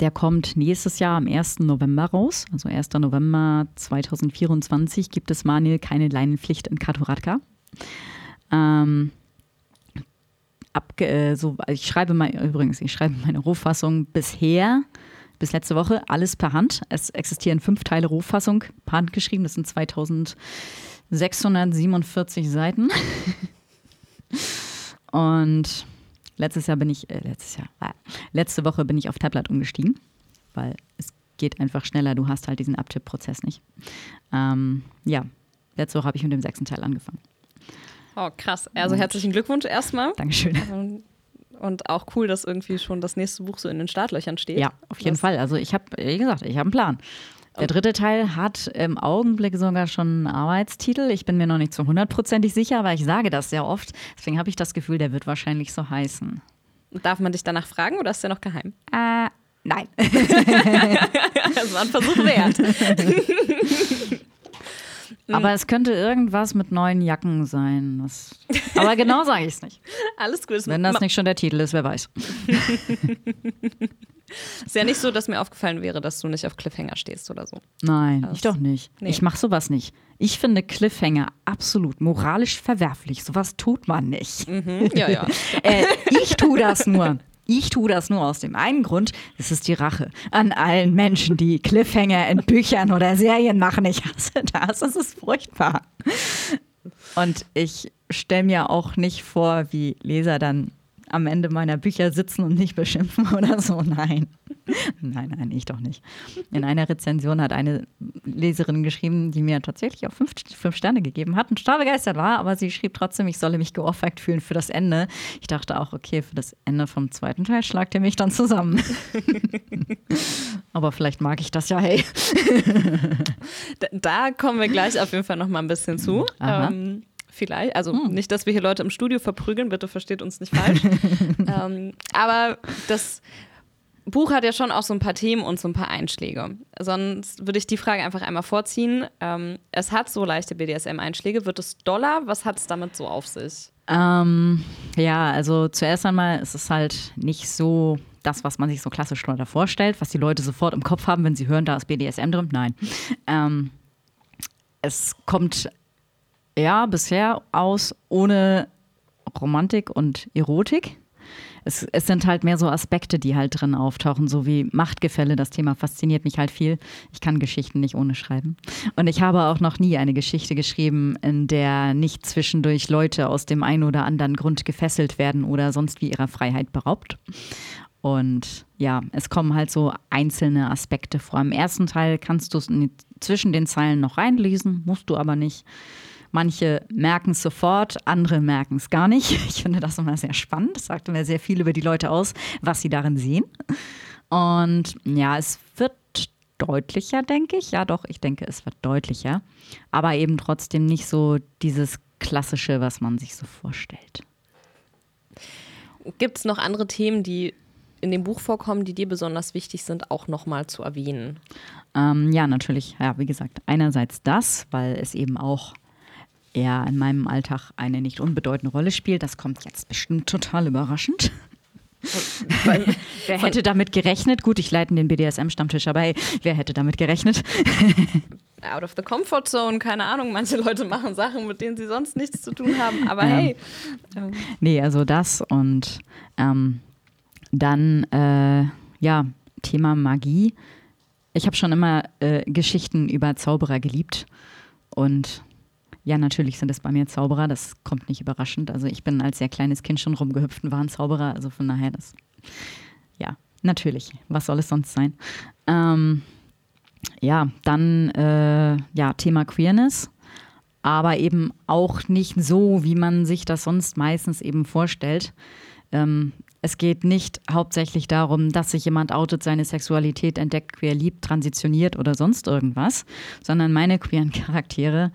Der kommt nächstes Jahr am 1. November raus. Also 1. November 2024 gibt es Manuel keine Leinenpflicht in Katoratka. Ähm, äh, so, ich schreibe mal, übrigens, ich schreibe meine Rohfassung bisher, bis letzte Woche, alles per Hand. Es existieren fünf Teile Rohfassung, per Hand geschrieben. Das sind 2647 Seiten. Und Letztes Jahr bin ich, äh, letztes Jahr, äh, letzte Woche bin ich auf Tablet umgestiegen, weil es geht einfach schneller. Du hast halt diesen Abtipp-Prozess nicht. Ähm, ja, letzte Woche habe ich mit dem sechsten Teil angefangen. Oh, krass. Also herzlichen Glückwunsch erstmal. Dankeschön. Ähm, und auch cool, dass irgendwie schon das nächste Buch so in den Startlöchern steht. Ja, auf jeden das Fall. Also ich habe, wie gesagt, ich habe einen Plan. Der dritte Teil hat im Augenblick sogar schon einen Arbeitstitel. Ich bin mir noch nicht zu hundertprozentig sicher, aber ich sage das sehr oft. Deswegen habe ich das Gefühl, der wird wahrscheinlich so heißen. Darf man dich danach fragen oder ist der noch geheim? Äh, nein. das war ein Versuch wert. Aber es könnte irgendwas mit neuen Jacken sein. Das, aber genau sage ich es nicht. Alles gut. Wenn das nicht schon der Titel ist, wer weiß. Ist ja nicht so, dass mir aufgefallen wäre, dass du nicht auf Cliffhanger stehst oder so. Nein, das, ich doch nicht. Nee. Ich mache sowas nicht. Ich finde Cliffhanger absolut moralisch verwerflich. Sowas tut man nicht. Mhm, ja, ja. äh, ich tue das nur. Ich tue das nur aus dem einen Grund, es ist die Rache an allen Menschen, die Cliffhanger in Büchern oder Serien machen. Ich hasse das, es ist furchtbar. Und ich stelle mir auch nicht vor, wie Leser dann am Ende meiner Bücher sitzen und nicht beschimpfen oder so. Nein. Nein, nein, ich doch nicht. In einer Rezension hat eine Leserin geschrieben, die mir tatsächlich auch fünf, fünf Sterne gegeben hat und total begeistert war, aber sie schrieb trotzdem, ich solle mich geohrfeigt fühlen für das Ende. Ich dachte auch, okay, für das Ende vom zweiten Teil schlagt ihr mich dann zusammen. aber vielleicht mag ich das ja, hey. da, da, kommen wir gleich auf jeden Fall noch mal ein bisschen zu. Ähm, Vielleicht. Also hm. nicht, dass wir hier Leute im Studio verprügeln, bitte versteht uns nicht falsch. ähm, aber das Buch hat ja schon auch so ein paar Themen und so ein paar Einschläge. Sonst würde ich die Frage einfach einmal vorziehen. Ähm, es hat so leichte BDSM-Einschläge. Wird es doller? Was hat es damit so auf sich? Ähm, ja, also zuerst einmal ist es halt nicht so das, was man sich so klassisch darunter vorstellt, was die Leute sofort im Kopf haben, wenn sie hören, da ist BDSM drin. Nein. Ähm, es kommt ja bisher aus ohne Romantik und Erotik. Es, es, sind halt mehr so Aspekte, die halt drin auftauchen, so wie Machtgefälle. Das Thema fasziniert mich halt viel. Ich kann Geschichten nicht ohne schreiben. Und ich habe auch noch nie eine Geschichte geschrieben, in der nicht zwischendurch Leute aus dem einen oder anderen Grund gefesselt werden oder sonst wie ihrer Freiheit beraubt. Und ja, es kommen halt so einzelne Aspekte vor. Im ersten Teil kannst du es zwischen den Zeilen noch reinlesen, musst du aber nicht. Manche merken es sofort, andere merken es gar nicht. Ich finde das immer sehr spannend. Das sagt mir sehr viel über die Leute aus, was sie darin sehen. Und ja, es wird deutlicher, denke ich. Ja, doch, ich denke, es wird deutlicher. Aber eben trotzdem nicht so dieses Klassische, was man sich so vorstellt. Gibt es noch andere Themen, die in dem Buch vorkommen, die dir besonders wichtig sind, auch nochmal zu erwähnen? Ähm, ja, natürlich. Ja, wie gesagt, einerseits das, weil es eben auch eher in meinem Alltag eine nicht unbedeutende Rolle spielt. Das kommt jetzt bestimmt total überraschend. wer hätte damit gerechnet? Gut, ich leite den BDSM-Stammtisch, aber hey, wer hätte damit gerechnet? Out of the comfort zone, keine Ahnung. Manche Leute machen Sachen, mit denen sie sonst nichts zu tun haben, aber ähm, hey. Nee, also das und ähm, dann, äh, ja, Thema Magie. Ich habe schon immer äh, Geschichten über Zauberer geliebt und ja, natürlich sind es bei mir Zauberer, das kommt nicht überraschend. Also ich bin als sehr kleines Kind schon rumgehüpft und war ein Zauberer, also von daher das, ja, natürlich. Was soll es sonst sein? Ähm, ja, dann äh, ja, Thema Queerness, aber eben auch nicht so, wie man sich das sonst meistens eben vorstellt. Ähm, es geht nicht hauptsächlich darum, dass sich jemand outet, seine Sexualität entdeckt, queer liebt, transitioniert oder sonst irgendwas, sondern meine queeren Charaktere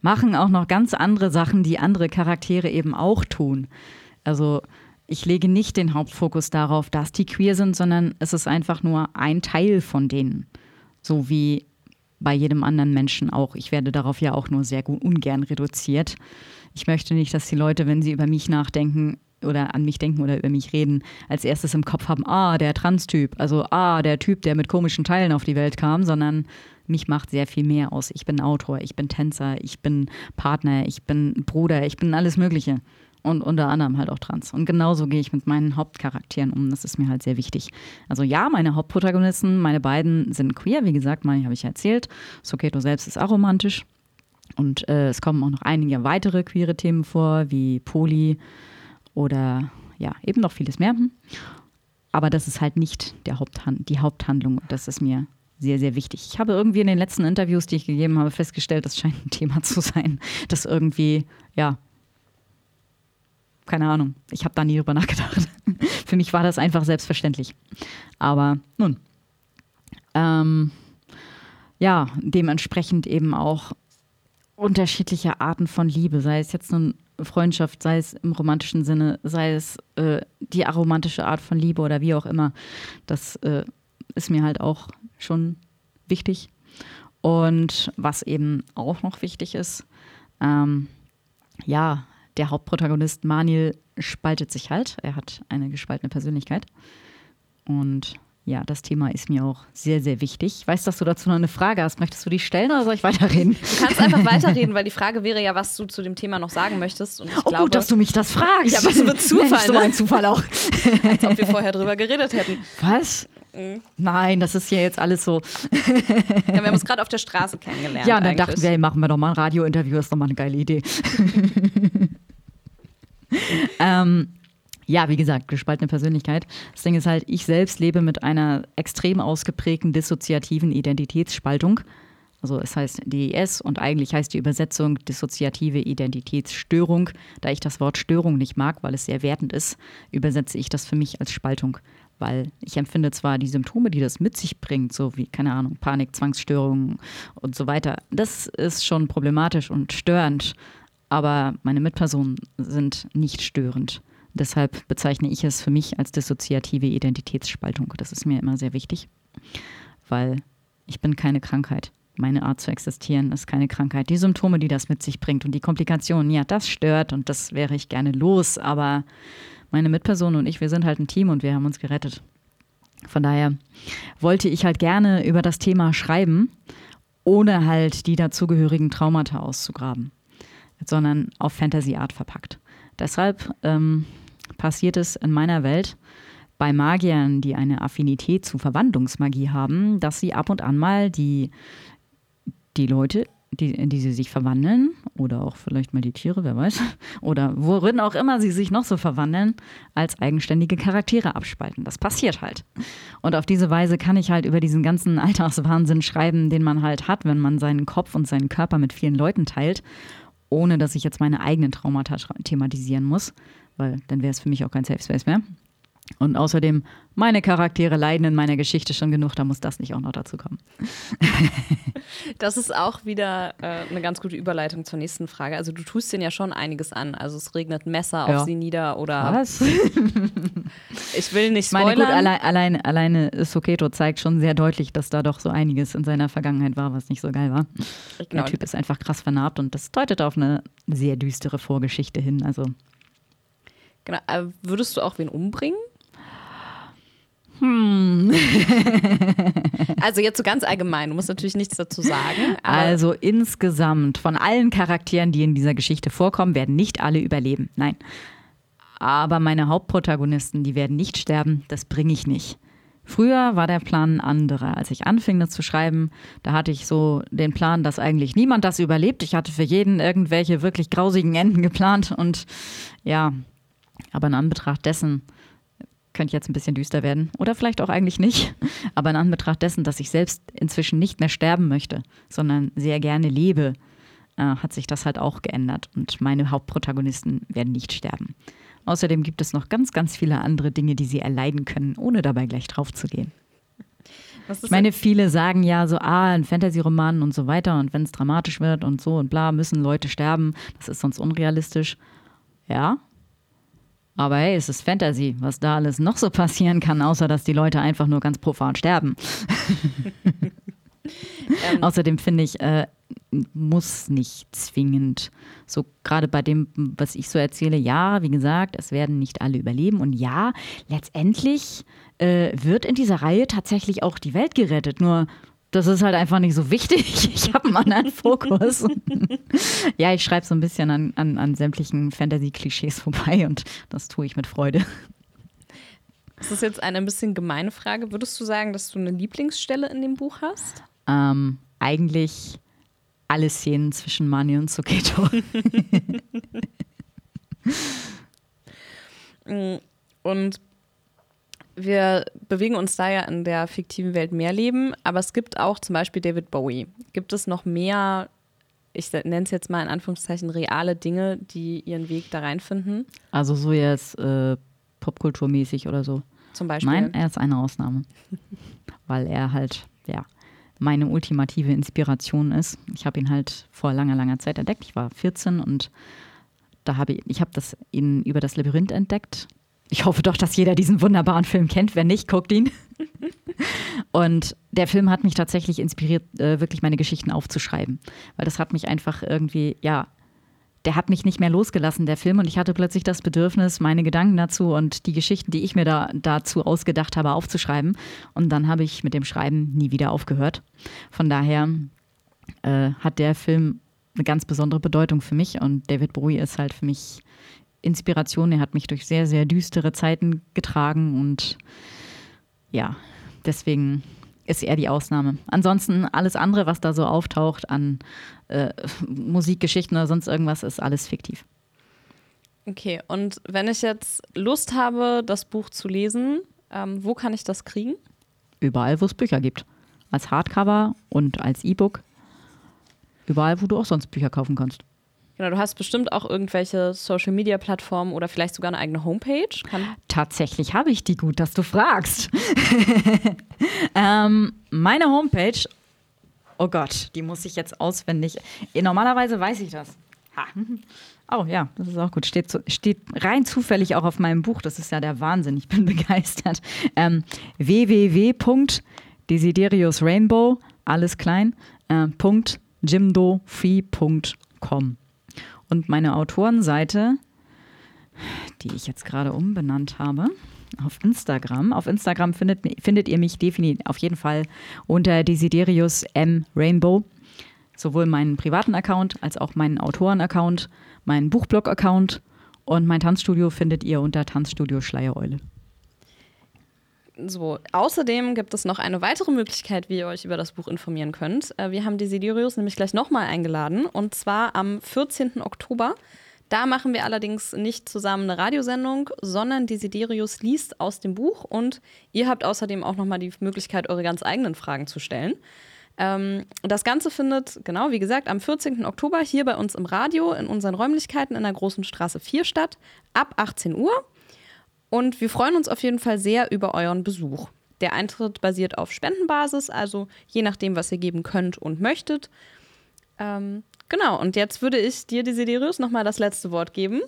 machen auch noch ganz andere Sachen, die andere Charaktere eben auch tun. Also ich lege nicht den Hauptfokus darauf, dass die queer sind, sondern es ist einfach nur ein Teil von denen. So wie bei jedem anderen Menschen auch. Ich werde darauf ja auch nur sehr ungern reduziert. Ich möchte nicht, dass die Leute, wenn sie über mich nachdenken oder an mich denken oder über mich reden, als erstes im Kopf haben, ah, der Trans-Typ, also ah, der Typ, der mit komischen Teilen auf die Welt kam, sondern mich macht sehr viel mehr aus. Ich bin Autor, ich bin Tänzer, ich bin Partner, ich bin Bruder, ich bin alles Mögliche. Und unter anderem halt auch trans. Und genauso gehe ich mit meinen Hauptcharakteren um. Das ist mir halt sehr wichtig. Also ja, meine Hauptprotagonisten, meine beiden sind queer. Wie gesagt, meine habe ich erzählt. Soketo selbst ist aromantisch. Und äh, es kommen auch noch einige weitere queere Themen vor, wie Poli oder ja, eben noch vieles mehr. Aber das ist halt nicht der Haupthand die Haupthandlung. Das ist mir sehr, sehr wichtig. Ich habe irgendwie in den letzten Interviews, die ich gegeben habe, festgestellt, das scheint ein Thema zu sein, das irgendwie, ja, keine Ahnung, ich habe da nie drüber nachgedacht. Für mich war das einfach selbstverständlich. Aber nun, ähm, ja, dementsprechend eben auch unterschiedliche Arten von Liebe, sei es jetzt nun Freundschaft, sei es im romantischen Sinne, sei es äh, die aromantische Art von Liebe oder wie auch immer. Das äh, ist mir halt auch schon wichtig. Und was eben auch noch wichtig ist, ähm, ja, der Hauptprotagonist Manil spaltet sich halt. Er hat eine gespaltene Persönlichkeit. Und ja, das Thema ist mir auch sehr, sehr wichtig. Ich weiß, dass du dazu noch eine Frage hast. Möchtest du die stellen oder soll ich weiterreden? Du kannst einfach weiterreden, weil die Frage wäre ja, was du zu dem Thema noch sagen möchtest. Und ich oh, glaube, gut, dass du mich das fragst. Ja, was wird Zufall? Mensch, so ein Zufall auch. Als ob wir vorher drüber geredet hätten. Was? Mhm. Nein, das ist ja jetzt alles so. ja, wir haben uns gerade auf der Straße kennengelernt. Ja, und dann eigentlich. dachten wir, hey, machen wir doch mal ein Radiointerview, ist doch mal eine geile Idee. ähm, ja, wie gesagt, gespaltene Persönlichkeit. Das Ding ist halt, ich selbst lebe mit einer extrem ausgeprägten dissoziativen Identitätsspaltung. Also es heißt DES und eigentlich heißt die Übersetzung dissoziative Identitätsstörung. Da ich das Wort Störung nicht mag, weil es sehr wertend ist, übersetze ich das für mich als Spaltung weil ich empfinde zwar die Symptome, die das mit sich bringt, so wie, keine Ahnung, Panik, Zwangsstörungen und so weiter, das ist schon problematisch und störend, aber meine Mitpersonen sind nicht störend. Deshalb bezeichne ich es für mich als dissoziative Identitätsspaltung. Das ist mir immer sehr wichtig, weil ich bin keine Krankheit. Meine Art zu existieren ist keine Krankheit. Die Symptome, die das mit sich bringt und die Komplikationen, ja, das stört und das wäre ich gerne los, aber meine Mitperson und ich, wir sind halt ein Team und wir haben uns gerettet. Von daher wollte ich halt gerne über das Thema schreiben, ohne halt die dazugehörigen Traumata auszugraben, sondern auf Fantasy-Art verpackt. Deshalb ähm, passiert es in meiner Welt bei Magiern, die eine Affinität zu Verwandlungsmagie haben, dass sie ab und an mal die, die Leute die, in die sie sich verwandeln oder auch vielleicht mal die Tiere, wer weiß, oder worin auch immer sie sich noch so verwandeln, als eigenständige Charaktere abspalten. Das passiert halt. Und auf diese Weise kann ich halt über diesen ganzen Alltagswahnsinn schreiben, den man halt hat, wenn man seinen Kopf und seinen Körper mit vielen Leuten teilt, ohne dass ich jetzt meine eigenen Traumata thematisieren muss, weil dann wäre es für mich auch kein Safe Space mehr. Und außerdem, meine Charaktere leiden in meiner Geschichte schon genug, da muss das nicht auch noch dazu kommen. das ist auch wieder äh, eine ganz gute Überleitung zur nächsten Frage. Also du tust denen ja schon einiges an. Also es regnet Messer ja. auf sie nieder oder. Was? ich will nicht spoilern. Meine, gut, allein, allein, alleine Soketo zeigt schon sehr deutlich, dass da doch so einiges in seiner Vergangenheit war, was nicht so geil war. Genau. Der Typ ist einfach krass vernarbt und das deutet auf eine sehr düstere Vorgeschichte hin. Also. Genau. Äh, würdest du auch wen umbringen? Hm. also jetzt so ganz allgemein, du musst natürlich nichts dazu sagen. Also insgesamt von allen Charakteren, die in dieser Geschichte vorkommen, werden nicht alle überleben. Nein. Aber meine Hauptprotagonisten, die werden nicht sterben, das bringe ich nicht. Früher war der Plan ein anderer. Als ich anfing, das zu schreiben, da hatte ich so den Plan, dass eigentlich niemand das überlebt. Ich hatte für jeden irgendwelche wirklich grausigen Enden geplant und ja, aber in Anbetracht dessen, könnte jetzt ein bisschen düster werden oder vielleicht auch eigentlich nicht, aber in Anbetracht dessen, dass ich selbst inzwischen nicht mehr sterben möchte, sondern sehr gerne lebe, äh, hat sich das halt auch geändert und meine Hauptprotagonisten werden nicht sterben. Außerdem gibt es noch ganz, ganz viele andere Dinge, die sie erleiden können, ohne dabei gleich drauf zu gehen. Ich meine, viele sagen ja so, ah, ein Fantasy-Roman und so weiter und wenn es dramatisch wird und so und bla, müssen Leute sterben, das ist sonst unrealistisch. Ja, aber hey, es ist Fantasy, was da alles noch so passieren kann, außer dass die Leute einfach nur ganz profan sterben. ähm. Außerdem finde ich, äh, muss nicht zwingend, so gerade bei dem, was ich so erzähle, ja, wie gesagt, es werden nicht alle überleben und ja, letztendlich äh, wird in dieser Reihe tatsächlich auch die Welt gerettet. Nur das ist halt einfach nicht so wichtig. Ich habe einen anderen Fokus. ja, ich schreibe so ein bisschen an, an, an sämtlichen Fantasy-Klischees vorbei und das tue ich mit Freude. Das ist jetzt eine ein bisschen gemeine Frage. Würdest du sagen, dass du eine Lieblingsstelle in dem Buch hast? Ähm, eigentlich alle Szenen zwischen Mani und Suketo. und wir bewegen uns da ja in der fiktiven Welt mehr leben, aber es gibt auch zum Beispiel David Bowie. Gibt es noch mehr, ich nenne es jetzt mal in Anführungszeichen, reale Dinge, die ihren Weg da reinfinden? Also so jetzt äh, popkulturmäßig oder so. Zum Beispiel? Nein, er ist eine Ausnahme. Weil er halt, ja, meine ultimative Inspiration ist. Ich habe ihn halt vor langer, langer Zeit entdeckt. Ich war 14 und da habe ich, ich habe das ihn über das Labyrinth entdeckt ich hoffe doch, dass jeder diesen wunderbaren Film kennt. Wenn nicht, guckt ihn. Und der Film hat mich tatsächlich inspiriert, äh, wirklich meine Geschichten aufzuschreiben. Weil das hat mich einfach irgendwie, ja, der hat mich nicht mehr losgelassen, der Film. Und ich hatte plötzlich das Bedürfnis, meine Gedanken dazu und die Geschichten, die ich mir da dazu ausgedacht habe, aufzuschreiben. Und dann habe ich mit dem Schreiben nie wieder aufgehört. Von daher äh, hat der Film eine ganz besondere Bedeutung für mich. Und David Bowie ist halt für mich Inspiration. Er hat mich durch sehr, sehr düstere Zeiten getragen und ja, deswegen ist er die Ausnahme. Ansonsten alles andere, was da so auftaucht an äh, Musikgeschichten oder sonst irgendwas, ist alles fiktiv. Okay, und wenn ich jetzt Lust habe, das Buch zu lesen, ähm, wo kann ich das kriegen? Überall, wo es Bücher gibt. Als Hardcover und als E-Book. Überall, wo du auch sonst Bücher kaufen kannst. Genau, du hast bestimmt auch irgendwelche Social Media Plattformen oder vielleicht sogar eine eigene Homepage. Kann Tatsächlich habe ich die gut, dass du fragst. ähm, meine Homepage, oh Gott, die muss ich jetzt auswendig. Normalerweise weiß ich das. Ha. Oh ja, das ist auch gut. Steht, zu, steht rein zufällig auch auf meinem Buch. Das ist ja der Wahnsinn. Ich bin begeistert. Ähm, www.desideriusrainbow, alles klein, äh, .jimdofree.com. Und meine Autorenseite, die ich jetzt gerade umbenannt habe, auf Instagram. Auf Instagram findet, findet ihr mich definitiv auf jeden Fall unter Desiderius M Rainbow. Sowohl meinen privaten Account als auch meinen Autoren-Account, meinen Buchblog-Account und mein Tanzstudio findet ihr unter Tanzstudio Schleiereule. So, außerdem gibt es noch eine weitere Möglichkeit, wie ihr euch über das Buch informieren könnt. Äh, wir haben Desiderius nämlich gleich nochmal eingeladen und zwar am 14. Oktober. Da machen wir allerdings nicht zusammen eine Radiosendung, sondern Desiderius liest aus dem Buch und ihr habt außerdem auch nochmal die Möglichkeit, eure ganz eigenen Fragen zu stellen. Ähm, das Ganze findet, genau wie gesagt, am 14. Oktober hier bei uns im Radio in unseren Räumlichkeiten in der Großen Straße 4 statt, ab 18 Uhr. Und wir freuen uns auf jeden Fall sehr über euren Besuch. Der Eintritt basiert auf Spendenbasis, also je nachdem, was ihr geben könnt und möchtet. Ähm, genau, und jetzt würde ich dir, Desiderius, nochmal das letzte Wort geben.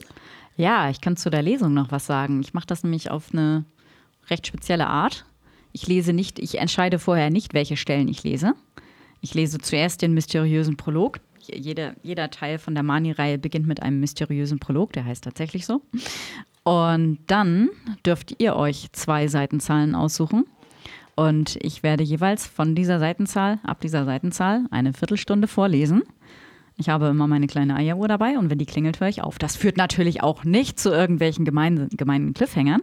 Ja, ich kann zu der Lesung noch was sagen. Ich mache das nämlich auf eine recht spezielle Art. Ich lese nicht, ich entscheide vorher nicht, welche Stellen ich lese. Ich lese zuerst den mysteriösen Prolog. Jeder, jeder Teil von der Mani-Reihe beginnt mit einem mysteriösen Prolog, der heißt tatsächlich so. Und dann dürft ihr euch zwei Seitenzahlen aussuchen. Und ich werde jeweils von dieser Seitenzahl, ab dieser Seitenzahl, eine Viertelstunde vorlesen. Ich habe immer meine kleine Eieruhr dabei und wenn die klingelt, höre ich auf. Das führt natürlich auch nicht zu irgendwelchen gemeinen, gemeinen Cliffhangern.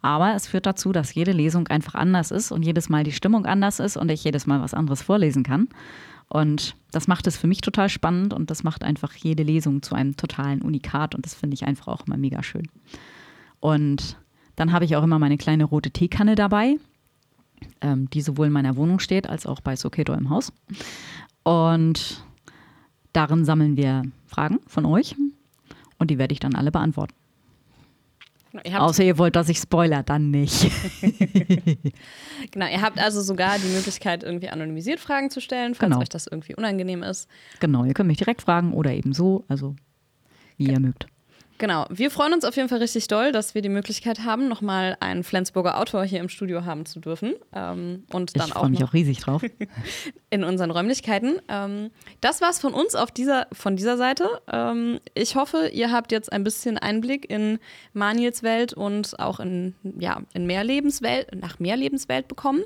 Aber es führt dazu, dass jede Lesung einfach anders ist und jedes Mal die Stimmung anders ist und ich jedes Mal was anderes vorlesen kann. Und das macht es für mich total spannend und das macht einfach jede Lesung zu einem totalen Unikat und das finde ich einfach auch immer mega schön. Und dann habe ich auch immer meine kleine rote Teekanne dabei, ähm, die sowohl in meiner Wohnung steht als auch bei Soketo im Haus. Und darin sammeln wir Fragen von euch und die werde ich dann alle beantworten. Außer ihr wollt, dass ich spoiler, dann nicht. genau, ihr habt also sogar die Möglichkeit, irgendwie anonymisiert Fragen zu stellen, falls genau. euch das irgendwie unangenehm ist. Genau, ihr könnt mich direkt fragen oder eben so, also wie okay. ihr mögt. Genau, wir freuen uns auf jeden Fall richtig doll, dass wir die Möglichkeit haben, nochmal einen Flensburger Autor hier im Studio haben zu dürfen. Ähm, und dann ich freue mich auch riesig drauf. in unseren Räumlichkeiten. Ähm, das war's von uns auf dieser, von dieser Seite. Ähm, ich hoffe, ihr habt jetzt ein bisschen Einblick in Maniels Welt und auch in, ja, in mehr Lebenswelt, nach mehr Lebenswelt bekommen.